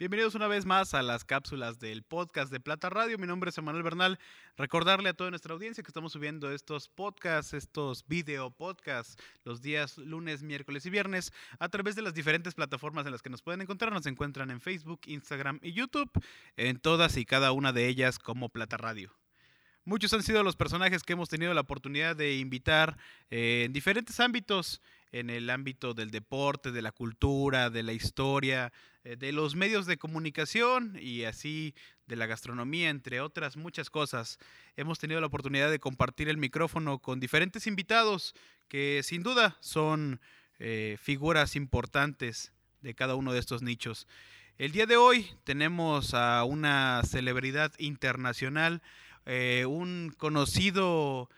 Bienvenidos una vez más a las cápsulas del podcast de Plata Radio. Mi nombre es Emanuel Bernal. Recordarle a toda nuestra audiencia que estamos subiendo estos podcasts, estos video podcasts, los días lunes, miércoles y viernes a través de las diferentes plataformas en las que nos pueden encontrar. Nos encuentran en Facebook, Instagram y YouTube, en todas y cada una de ellas como Plata Radio. Muchos han sido los personajes que hemos tenido la oportunidad de invitar eh, en diferentes ámbitos en el ámbito del deporte, de la cultura, de la historia, eh, de los medios de comunicación y así de la gastronomía, entre otras muchas cosas. Hemos tenido la oportunidad de compartir el micrófono con diferentes invitados que sin duda son eh, figuras importantes de cada uno de estos nichos. El día de hoy tenemos a una celebridad internacional, eh, un conocido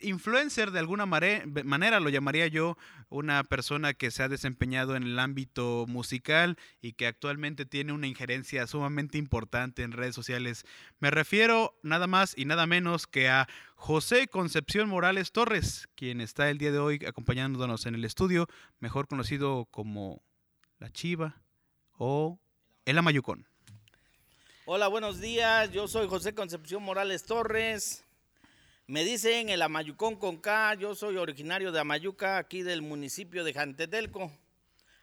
influencer de alguna manera, lo llamaría yo, una persona que se ha desempeñado en el ámbito musical y que actualmente tiene una injerencia sumamente importante en redes sociales. Me refiero nada más y nada menos que a José Concepción Morales Torres, quien está el día de hoy acompañándonos en el estudio, mejor conocido como La Chiva o El Amayucón. Hola, buenos días. Yo soy José Concepción Morales Torres. Me dicen el Amayucón con K, yo soy originario de Amayuca, aquí del municipio de Jantetelco.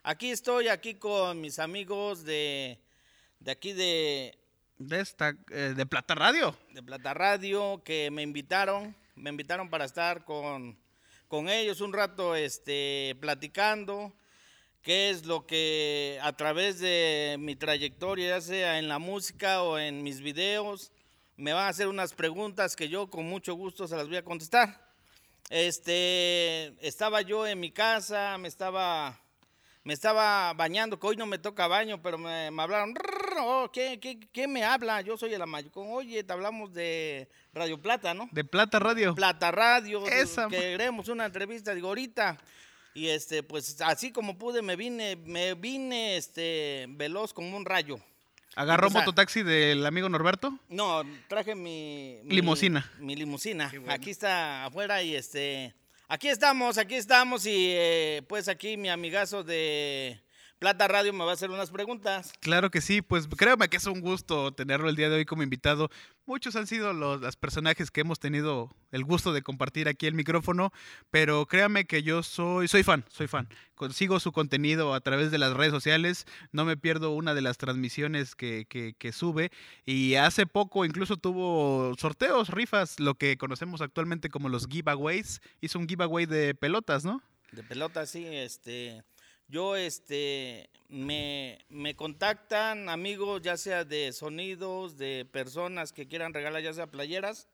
Aquí estoy, aquí con mis amigos de, de aquí de... De esta, eh, de Plata Radio. De Plata Radio, que me invitaron, me invitaron para estar con, con ellos un rato este, platicando qué es lo que a través de mi trayectoria, ya sea en la música o en mis videos, me van a hacer unas preguntas que yo con mucho gusto se las voy a contestar. Este, estaba yo en mi casa, me estaba, me estaba bañando, que hoy no me toca baño, pero me, hablaron, oh, ¿qué, qué, me habla? Yo soy el Amayucón, oye, te hablamos de Radio Plata, ¿no? De Plata Radio. Plata Radio, Esa. que queremos una entrevista, digo, ahorita. Y este, pues así como pude, me vine, me vine este, veloz como un rayo. ¿Agarró mototaxi del amigo Norberto? No, traje mi... mi limusina. Mi limusina. Aquí está afuera y este... Aquí estamos, aquí estamos y eh, pues aquí mi amigazo de Plata Radio me va a hacer unas preguntas. Claro que sí, pues créame que es un gusto tenerlo el día de hoy como invitado. Muchos han sido los, personajes que hemos tenido el gusto de compartir aquí el micrófono, pero créame que yo soy, soy fan, soy fan. Consigo su contenido a través de las redes sociales, no me pierdo una de las transmisiones que, que, que sube y hace poco incluso tuvo sorteos, rifas, lo que conocemos actualmente como los giveaways. Hizo un giveaway de pelotas, ¿no? De pelotas, sí, este yo, este, me, contactan amigos, ya sea de sonidos, de personas que quieran regalar, ya sea playeras,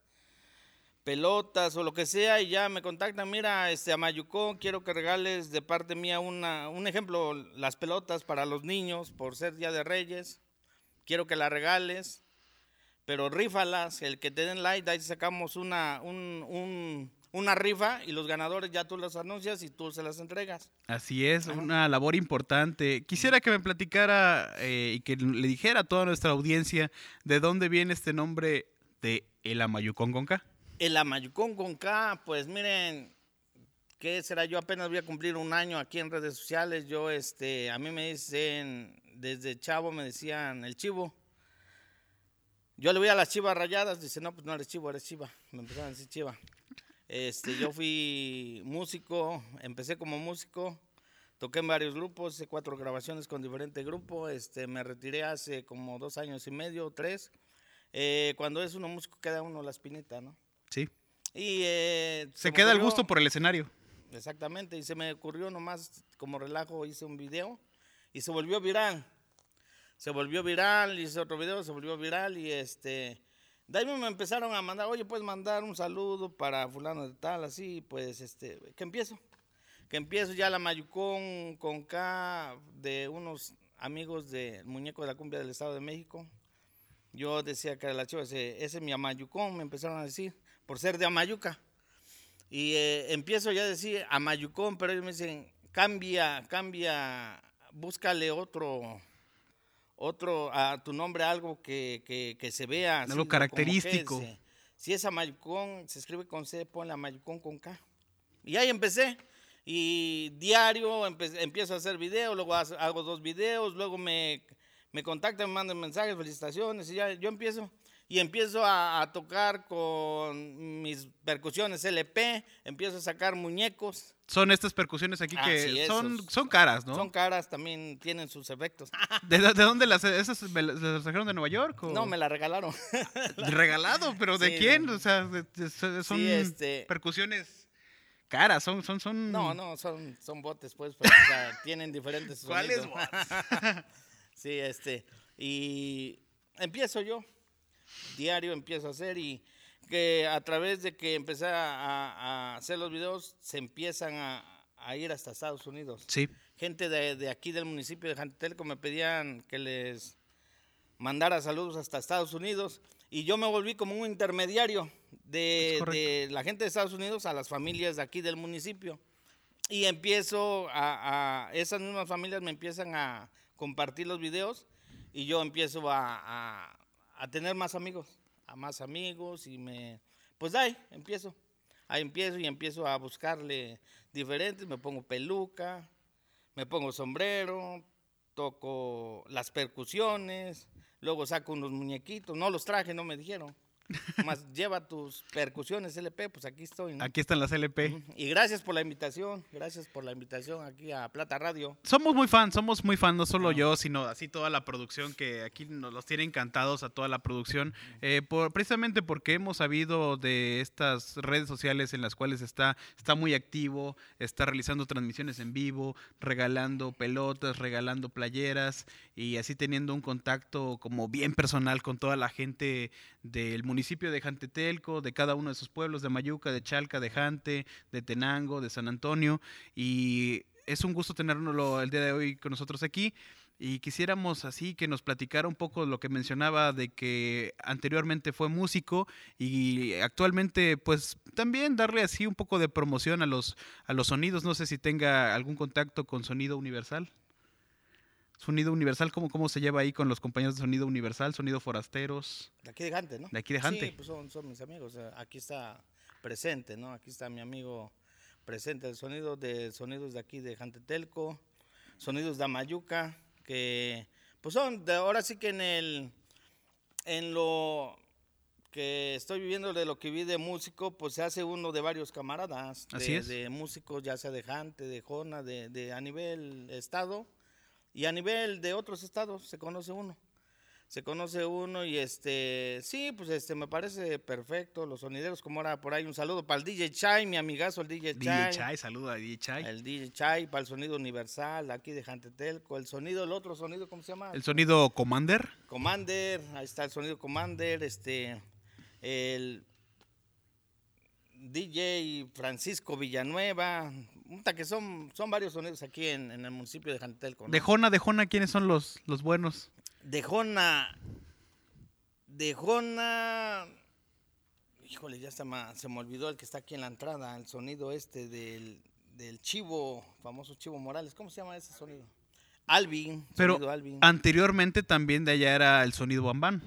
pelotas o lo que sea, y ya me contactan, mira, este, a Mayucón, quiero que regales de parte mía una, un ejemplo, las pelotas para los niños, por ser Día de Reyes, quiero que las regales, pero rífalas, el que te den like, ahí sacamos una, un una rifa y los ganadores ya tú las anuncias y tú se las entregas. Así es, una labor importante. Quisiera que me platicara eh, y que le dijera a toda nuestra audiencia de dónde viene este nombre de El Amayucón con K. El Amayucón con K, pues miren, ¿qué será? Yo apenas voy a cumplir un año aquí en redes sociales. Yo, este, a mí me dicen, desde chavo me decían el chivo. Yo le voy a las chivas rayadas, dice, no, pues no eres chivo, eres chiva. Me empezaron a decir chiva. Este, yo fui músico, empecé como músico, toqué en varios grupos, hice cuatro grabaciones con diferentes grupos, este, me retiré hace como dos años y medio, tres. Eh, cuando es uno músico queda uno la espinita, ¿no? Sí. Y eh, se, queda el gusto por el escenario. Exactamente, y se me ocurrió nomás como relajo, hice un video y se volvió viral. Se volvió viral, hice otro video, se volvió viral y este de ahí me empezaron a mandar, oye, puedes mandar un saludo para fulano de tal, así, pues, este, que empiezo. Que empiezo ya la Mayucón con K de unos amigos de Muñeco de la Cumbia del Estado de México. Yo decía que la chiva, ese, ese es mi Amayucón, me empezaron a decir, por ser de Amayuca. Y eh, empiezo ya a decir Amayucón, pero ellos me dicen, cambia, cambia, búscale otro, otro, a tu nombre algo que, se vea. Algo característico. si es Amayucón, se escribe con C, ponle Amayucón con K. Y ahí empecé. Y diario empiezo a hacer videos, luego hago dos videos, luego me, me contactan, me mandan mensajes, felicitaciones, y ya yo empiezo. Y empiezo a, a tocar con mis percusiones LP, empiezo a sacar muñecos. Son estas percusiones aquí que son, esos- son caras, ¿no? Son caras, también tienen sus efectos. ¿De, de dónde las esas me las las trajeron de Nueva York? O? No, me la regalaron. regalado, pero ¿de Sí, quién? O sea, de- de- son Sí, este- percusiones caras, son, son, son. No, no, son, son botes, pues, pero o sea, tienen diferentes ¿Cuáles sonidos. sí, este, y empiezo yo, diario empiezo a hacer y que a través de que empecé a, a hacer los videos, se empiezan a, a ir hasta Estados Unidos. Sí. Gente de, de aquí del municipio de Jantelco me pedían que les mandara saludos hasta Estados Unidos y yo me volví como un intermediario de, la gente de Estados Unidos a las familias de aquí del municipio. Y empiezo a, a- esas mismas familias me empiezan a compartir los videos y yo empiezo a, a- a tener más amigos, a más amigos y me, pues ahí empiezo, ahí empiezo y empiezo a buscarle diferentes, me pongo peluca, me pongo sombrero, toco las percusiones, luego saco unos muñequitos, no los traje, no me dijeron. Más lleva tus percusiones LP, pues aquí estoy. ¿no? Aquí están las LP. Y gracias por la invitación, gracias por la invitación aquí a Plata Radio. Somos muy fans, somos muy fans, no solo yo, sino así toda la producción, que aquí nos los tiene encantados a toda la producción, eh, por, precisamente porque hemos sabido de estas redes sociales en las cuales está, está muy activo, está realizando transmisiones en vivo, regalando pelotas, regalando playeras y así teniendo un contacto como bien personal con toda la gente del municipio de Jantetelco, de cada uno de sus pueblos, de Mayuca, de Chalca, de Jante, de Tenango, de San Antonio. Y es un gusto tenerlo el día de hoy con nosotros aquí. Y quisiéramos así que nos platicara un poco lo que mencionaba de que anteriormente fue músico y actualmente pues también darle así un poco de promoción a los a los sonidos, no sé si tenga algún contacto con Sonido Universal. Sonido Universal, ¿cómo, ¿cómo se lleva ahí con los compañeros de Sonido Universal, Sonido Forasteros? De aquí de Jante, ¿no? De aquí de Jante. Sí, pues son, son mis amigos. Aquí está presente, ¿no? Aquí está mi amigo presente. El sonido de sonidos de aquí de Jantetelco, sonidos de Amayuca, que pues son de ahora sí que en el en lo que estoy viviendo de lo que vi de músico, pues se hace uno de varios camaradas. Así de, es. De músicos, ya sea de Jante, de Jona, de, de a nivel estado y a nivel de otros estados se conoce uno se conoce uno y este, sí, pues este, me parece perfecto, los sonideros, como ahora por ahí, un saludo para el DJ Chai, mi amigazo, el DJ Chai. DJ Chai, saluda a DJ Chai. El DJ Chai, para el sonido universal, aquí de Jantetelco, el sonido, el otro sonido, ¿cómo se llama? El sonido Commander. Commander, ahí está el sonido Commander, este, el DJ Francisco Villanueva, que son, son varios sonidos aquí en, en el municipio de Jantetelco. ¿no? De Jona, de Jona, ¿quiénes son los, los buenos? De Jona. De Jona. Híjole, ya está ma- se me olvidó el que está aquí en la entrada, el sonido este del, del chivo, famoso chivo Morales. ¿Cómo se llama ese sonido? Alvin. Pero sonido Alvin. anteriormente también de allá era el sonido Bambán.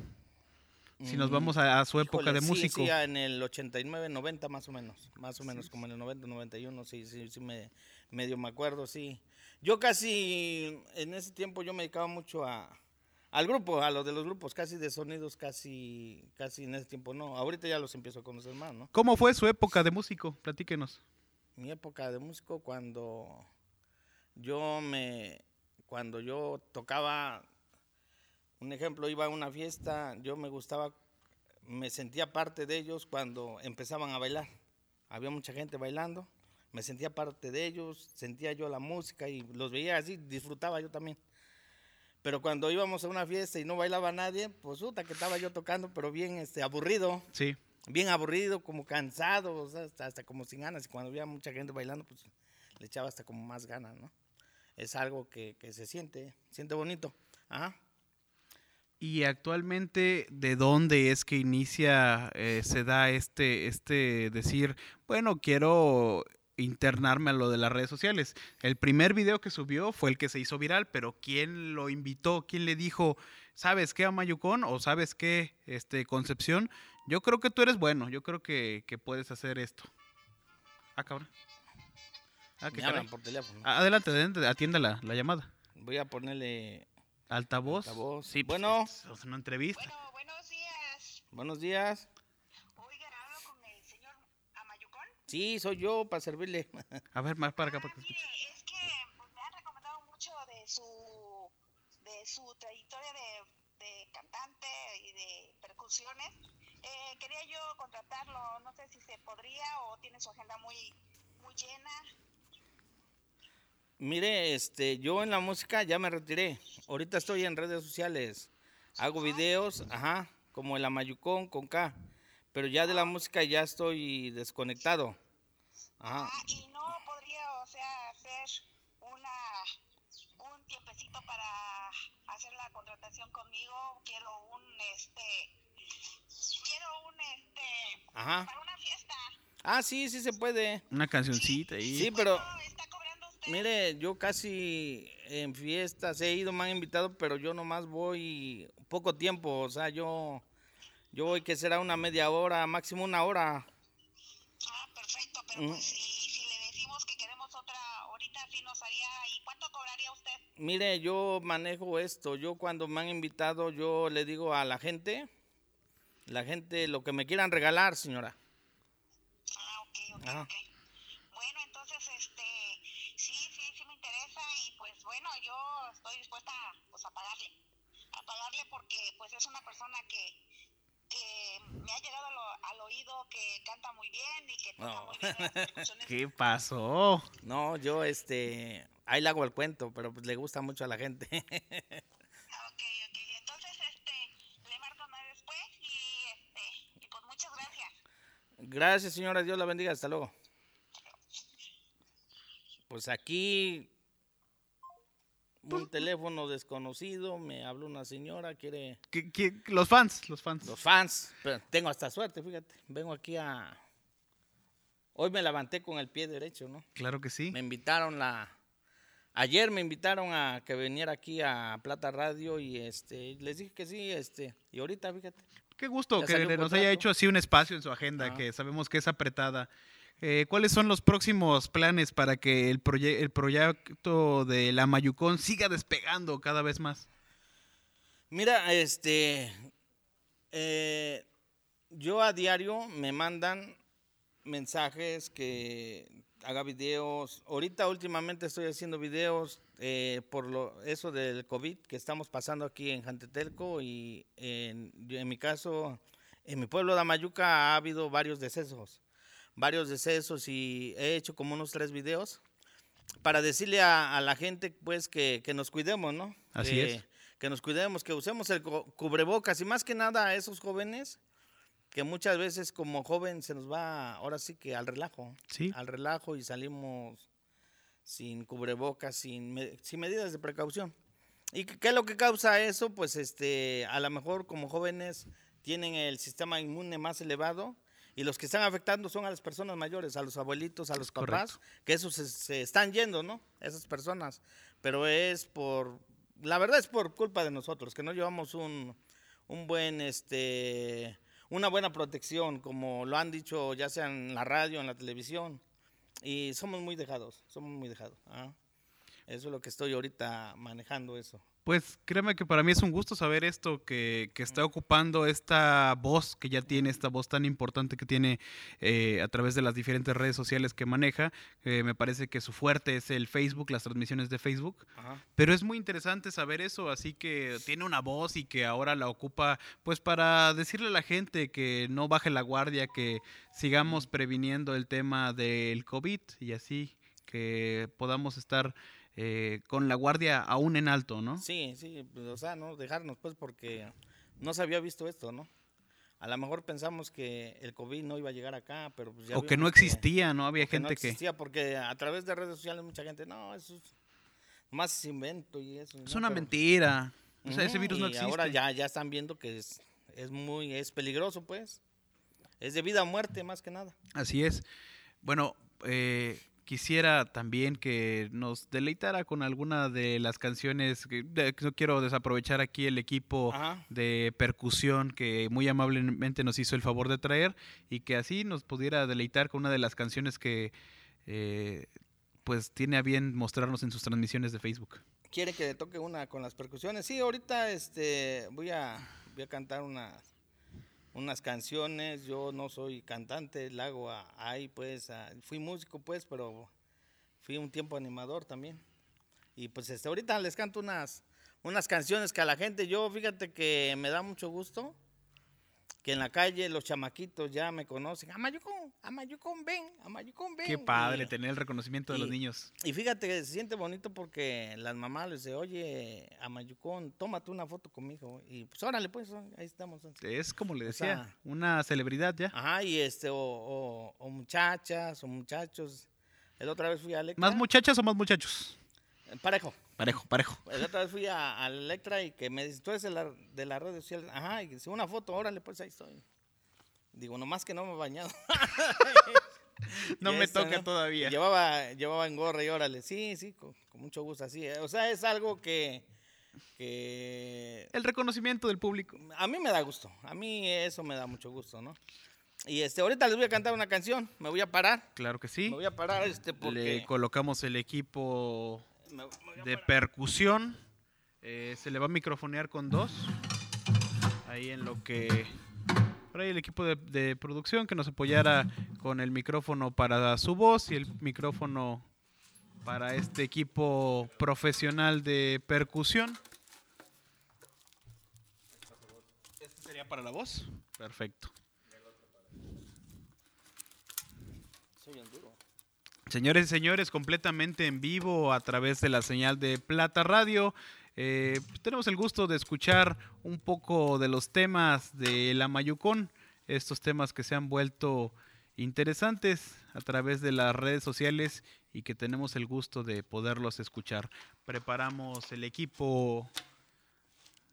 Si nos vamos a, a su época híjole, de músico. Sí, en el 89, 90 más o menos. Más o menos como en el 90, 91, sí, sí, sí, me, medio me acuerdo, sí. Yo casi, en ese tiempo yo me dedicaba mucho a, al grupo, a los de los grupos, casi de sonidos, casi, casi en ese tiempo no. Ahorita ya los empiezo a conocer más, ¿no? ¿Cómo fue su época de músico? Platíquenos. Mi época de músico cuando yo me, cuando yo tocaba, un ejemplo, iba a una fiesta, yo me gustaba, me sentía parte de ellos cuando empezaban a bailar. Había mucha gente bailando, me sentía parte de ellos, sentía yo la música y los veía así, disfrutaba yo también. Pero cuando íbamos a una fiesta y no bailaba nadie, pues puta que estaba yo tocando, pero bien este, aburrido Sí. bien aburrido, como cansado, o sea, hasta, hasta como sin ganas. Y cuando había mucha gente bailando, pues le echaba hasta como más ganas, ¿no? Es algo que, que se siente, siente bonito. Ajá. Y actualmente, ¿de dónde es que inicia, eh, se da este, este decir, bueno, quiero internarme a lo de las redes sociales? El primer video que subió fue el que se hizo viral, pero ¿quién lo invitó? ¿Quién le dijo, sabes qué, Amayucón? O sabes qué, este, Concepción? Yo creo que tú eres bueno, yo creo que, que puedes hacer esto. Ah, cabrón. Ah, caray. por teléfono. Adelante, adelante, atienda la, la llamada. Voy a ponerle Altavoz. Altavoz. Sí, pues, Bueno. Es una entrevista. Bueno, buenos días. Buenos días. Hablo con el señor Amayucón. Sí, soy yo para servirle. A ver, más para acá Ah, para que mire, es que pues, me han recomendado mucho de su de su trayectoria de, de cantante y de percusiones. Eh, quería yo contratarlo, no sé si se podría o tiene su agenda muy muy llena. Mire, este, yo en la música ya me retiré. Ahorita estoy en redes sociales. Hago videos, ajá, como el Amayucón con K. Pero ya de la música ya estoy desconectado. Ajá. Ah, y no podría, o sea, hacer una un tiempecito para hacer la contratación conmigo. Quiero un este quiero un este Ajá. para una fiesta. Ah, sí, sí se puede. Una cancioncita ahí. Sí, pero mire, yo casi en fiestas he ido, me han invitado, pero yo nomás voy poco tiempo. O sea, yo, yo voy que será una media hora, máximo una hora. Ah, perfecto, pero Mm. pues si, si le decimos que queremos otra, ahorita sí nos haría. ¿Y cuánto cobraría usted? Mire, yo manejo esto. Yo cuando me han invitado, yo le digo a la gente, la gente lo que me quieran regalar, señora. Ah, ok, ok, Ajá. ok. Bueno, entonces, este, sí, sí, sí me interesa y pues bueno, yo estoy dispuesta pues a pagarle, a pagarle porque pues es una persona que, que me ha llegado a lo- al oído que canta muy bien y que toca No. muy bien las percusiones. ¿Qué pasó? No, yo este, ahí le hago el cuento, pero pues le gusta mucho a la gente. Ah, Ok, ok, entonces, este, le marco más después y este, y pues muchas gracias. Gracias, señora. Dios la bendiga. Hasta luego. Pues aquí un teléfono desconocido, me habló una señora, quiere ¿Qué- qué- Los fans, los fans. los fans. Pero tengo hasta suerte, fíjate. Vengo aquí a Hoy me levanté con el pie derecho, ¿no? Claro que sí. Me invitaron la Ayer me invitaron a que viniera aquí a Plata Radio y este les dije que sí, este, y ahorita fíjate. Qué gusto Ya que nos haya hecho así un espacio en su agenda, Ajá. que sabemos que es apretada. Eh, ¿Cuáles son los próximos planes para que el, proye- el proyecto de la Mayucón siga despegando cada vez más? Mira, este, eh, yo a diario me mandan mensajes que haga videos. Ahorita últimamente estoy haciendo videos eh, por lo, eso del COVID que estamos pasando aquí en Jantetelco y en, en mi caso, en mi pueblo de Amayuca ha habido varios decesos, varios decesos y he hecho como unos tres videos para decirle a, a la gente pues que, que nos cuidemos, ¿no? Así que, es. Que nos cuidemos, que usemos el cu- cubrebocas y más que nada a esos jóvenes que muchas veces como joven se nos va ahora sí que al relajo, Sí. al relajo y salimos sin cubrebocas, sin, sin medidas de precaución. ¿Y qué qué es lo que causa eso? Pues este, a lo mejor como jóvenes tienen el sistema inmune más elevado y los que están afectando son a las personas mayores, a los abuelitos, a los papás, correcto. que esos se, se están yendo, ¿no? Esas personas. Pero es por, la verdad es por culpa de nosotros, que no llevamos un, un buen, este, una buena protección, como lo han dicho ya sea en la radio, en la televisión. Y somos muy dejados, somos muy dejados. ¿ah? Eso es lo que estoy ahorita manejando eso. Pues créeme que para mí es un gusto saber esto, que, que está ocupando esta voz que ya tiene, esta voz tan importante que tiene eh, a través de las diferentes redes sociales que maneja. Eh, me parece que su fuerte es el Facebook, las transmisiones de Facebook. Ajá. Pero es muy interesante saber eso, así que tiene una voz y que ahora la ocupa pues para decirle a la gente que no baje la guardia, que sigamos previniendo el tema del COVID y así que podamos estar eh, con la guardia aún en alto, ¿no? Sí, sí, pues, o sea, no dejarnos pues porque no se había visto esto, ¿no? A lo mejor pensamos que el COVID no iba a llegar acá, pero pues ya o que no existía, ¿no? Había o que no gente que... existía porque a través de redes sociales mucha gente, no, eso es más invento y eso. Es ¿no? una Pero- mentira. O sea, ese virus no y existe. ahora ya, ya están viendo que es, es muy, es peligroso pues. Es de vida o muerte más que nada. Así es. Bueno, eh, quisiera también que nos deleitara con alguna de las canciones. Que, de- no quiero desaprovechar aquí el equipo Ajá. de percusión que muy amablemente nos hizo el favor de traer y que así nos pudiera deleitar con una de las canciones que eh, pues tiene a bien mostrarnos en sus transmisiones de Facebook. quiere que le toque una con las percusiones. Sí, ahorita este voy a voy a cantar unas unas canciones. Yo no soy cantante, la hago ahí pues, fui músico pues, pero fui un tiempo animador también. Y pues este ahorita les canto unas unas canciones que a la gente yo fíjate que me da mucho gusto que en la calle los chamaquitos ya me conocen. Amayucón, Amayucón, ven, Amayucón, ven. Qué padre Y- tener el reconocimiento de los niños. y fíjate que se siente bonito porque las mamás les dicen, oye, a Mayucón, tómate una foto conmigo. Y pues órale, pues, ahí estamos. Es como le O decía, sea- una celebridad ya. Ajá, y este, o, o- o muchachas, o muchachos. El otra vez fui a. ¿Más muchachas o más muchachos? Parejo. Parejo, parejo. La otra vez fui a, a Electra y que me dice, tú eres de la, de la red social. Ajá, y dice, una foto, órale, pues ahí estoy. Digo, nomás que no me he bañado. No me toca ¿no? todavía. Llevaba, llevaba en gorra y órale. Sí, sí, con, con mucho gusto, así. eh. O sea, es algo que, que El reconocimiento del público. a mí me da gusto. A mí eso me da mucho gusto, ¿no? Y este, ahorita les voy a cantar una canción. Me voy a parar. Claro que sí. Me voy a parar este porque... Le colocamos el equipo de percusión. Eh, se le va a microfonear con dos. Ahí en lo que... Por ahí el equipo de, de producción que nos apoyara con el micrófono para su voz y el micrófono para este equipo profesional de percusión. ¿Este sería para la voz? Perfecto. Soy duro. Señores y señores, completamente en vivo a través de la señal de Plata Radio. Eh, tenemos el gusto de escuchar un poco de los temas de la Mayucón, estos temas que se han vuelto interesantes a través de las redes sociales y que tenemos el gusto de poderlos escuchar. Preparamos el equipo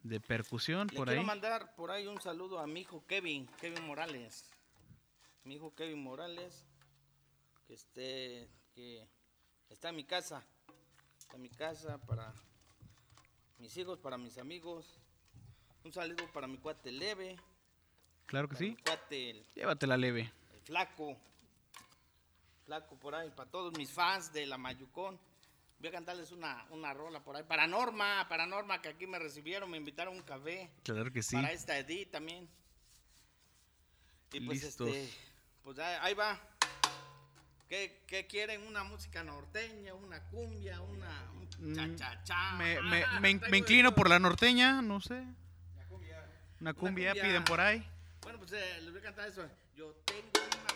de percusión Le por quiero ahí. mandar por ahí un saludo a mi hijo Kevin, Kevin Morales. Mi hijo Kevin Morales, que esté, que está en mi casa. Está en mi casa para mis hijos, para mis amigos. Un saludo para mi cuate Leve. Claro que para sí. Mi cuate el, Llévatela leve. el flaco. Flaco por ahí, para todos mis fans de la Mayucón. Voy a cantarles una, una rola por ahí. Para Norma, para Norma, que aquí me recibieron, me invitaron a un café. Claro que sí. Para esta Edith también. Y pues Listos. este, pues ahí, ahí va. ¿Qué, qué quieren? ¿Una música norteña, una cumbia, una un Mm, cha-cha-cha? Me, me- Ah, me me inclino por la norteña, no sé. Una cumbia, cumbia. piden por ahí. Bueno, pues eh, les voy a cantar eso. Yo tengo una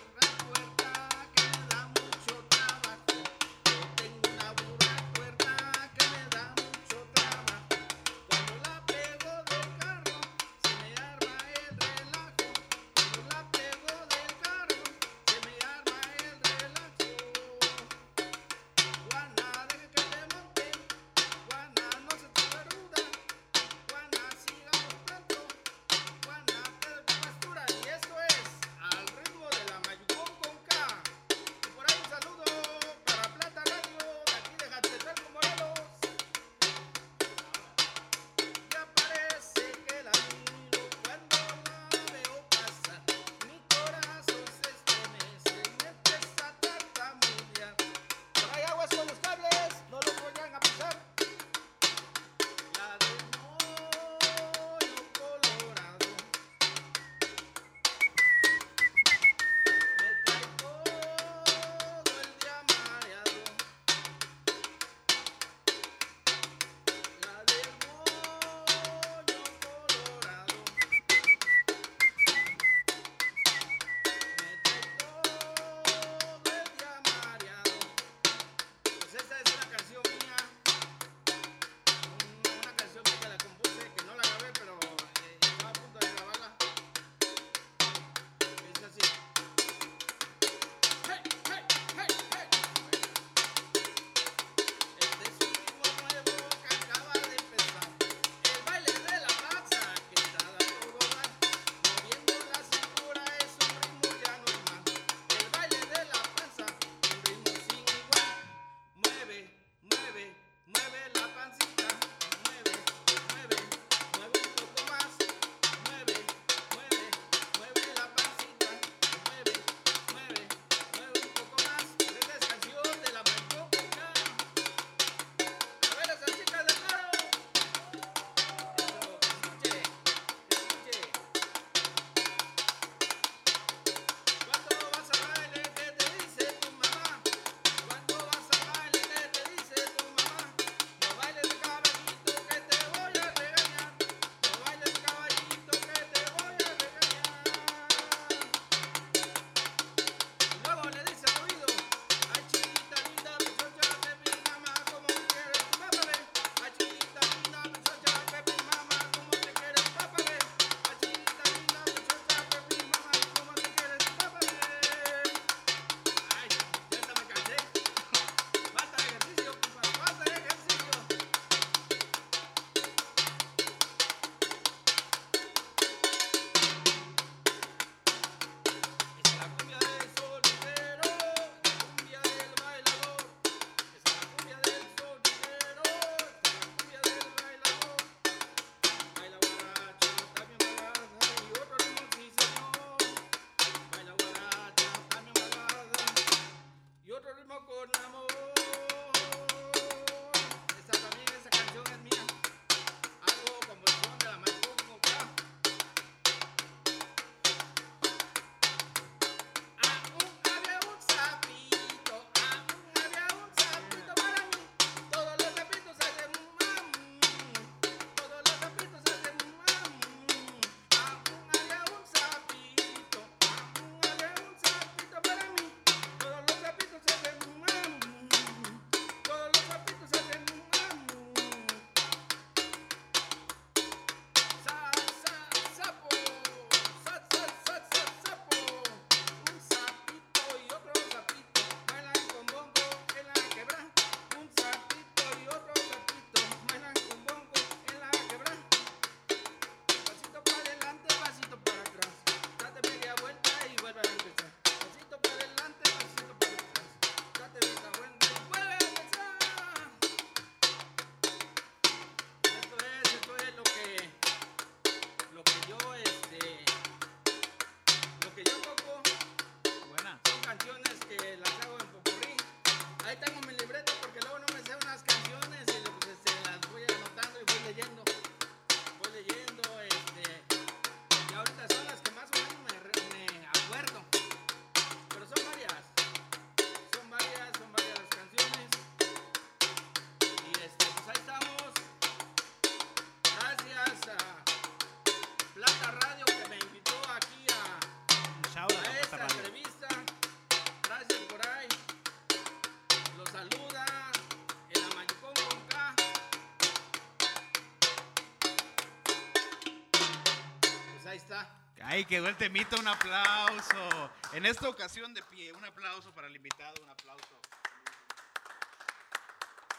Ay, quedó el temita, un aplauso. En esta ocasión de pie, un aplauso para el invitado, un aplauso.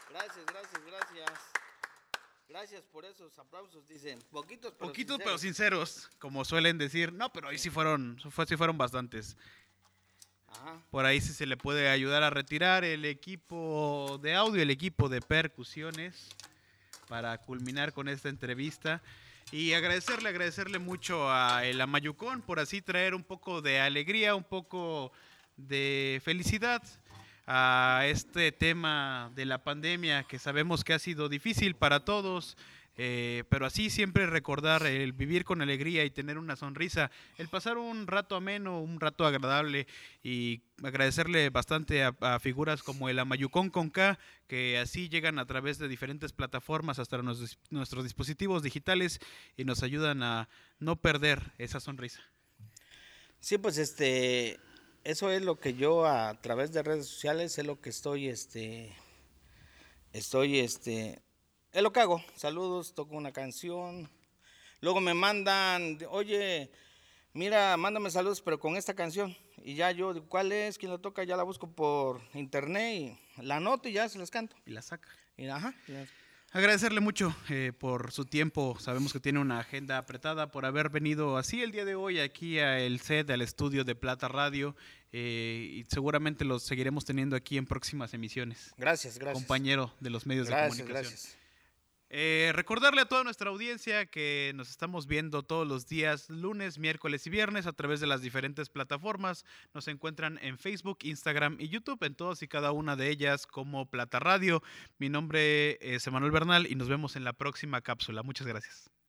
Gracias, gracias, gracias. Gracias por esos aplausos, dicen. Poquitos, pero Poquitos sinceros. pero sinceros, como suelen decir. No, pero ahí sí fueron, fue- sí fueron bastantes. Ajá. Por ahí sí se le puede ayudar a retirar el equipo de audio, el equipo de percusiones, para culminar con esta entrevista. Y agradecerle, agradecerle mucho a el Amayucón por así traer un poco de alegría, un poco de felicidad a este tema de la pandemia que sabemos que ha sido difícil para todos. Eh, pero así siempre recordar el vivir con alegría y tener una sonrisa, el pasar un rato ameno, un rato agradable y agradecerle bastante a, figuras como el Amayucón con K, que así llegan a través de diferentes plataformas hasta nuestros dispositivos digitales y nos ayudan a no perder esa sonrisa. Sí, pues este, eso es lo que yo a través de redes sociales es lo que estoy, este, estoy, este, es lo que hago. Saludos, toco una canción. Luego me mandan, oye, mira, mándame saludos, pero con esta canción. Y ya yo, digo, ¿cuál es? ¿Quién la toca? Ya la busco por internet y la anoto y ya se las canto. Y la saca. Y ajá. Agradecerle mucho eh, por su tiempo. Sabemos que tiene una agenda apretada por haber venido así el día de hoy aquí al set, al estudio de Plata Radio. eh, y seguramente los seguiremos teniendo aquí en próximas emisiones. Gracias, gracias. Compañero de los medios de comunicación. gracias. Eh, recordarle a toda nuestra audiencia que nos estamos viendo todos los días, lunes, miércoles y viernes, a través de las diferentes plataformas. Nos encuentran en Facebook, Instagram y YouTube, en todas y cada una de ellas como Plata Radio. Mi nombre es Emanuel Bernal y nos vemos en la próxima cápsula. Muchas gracias.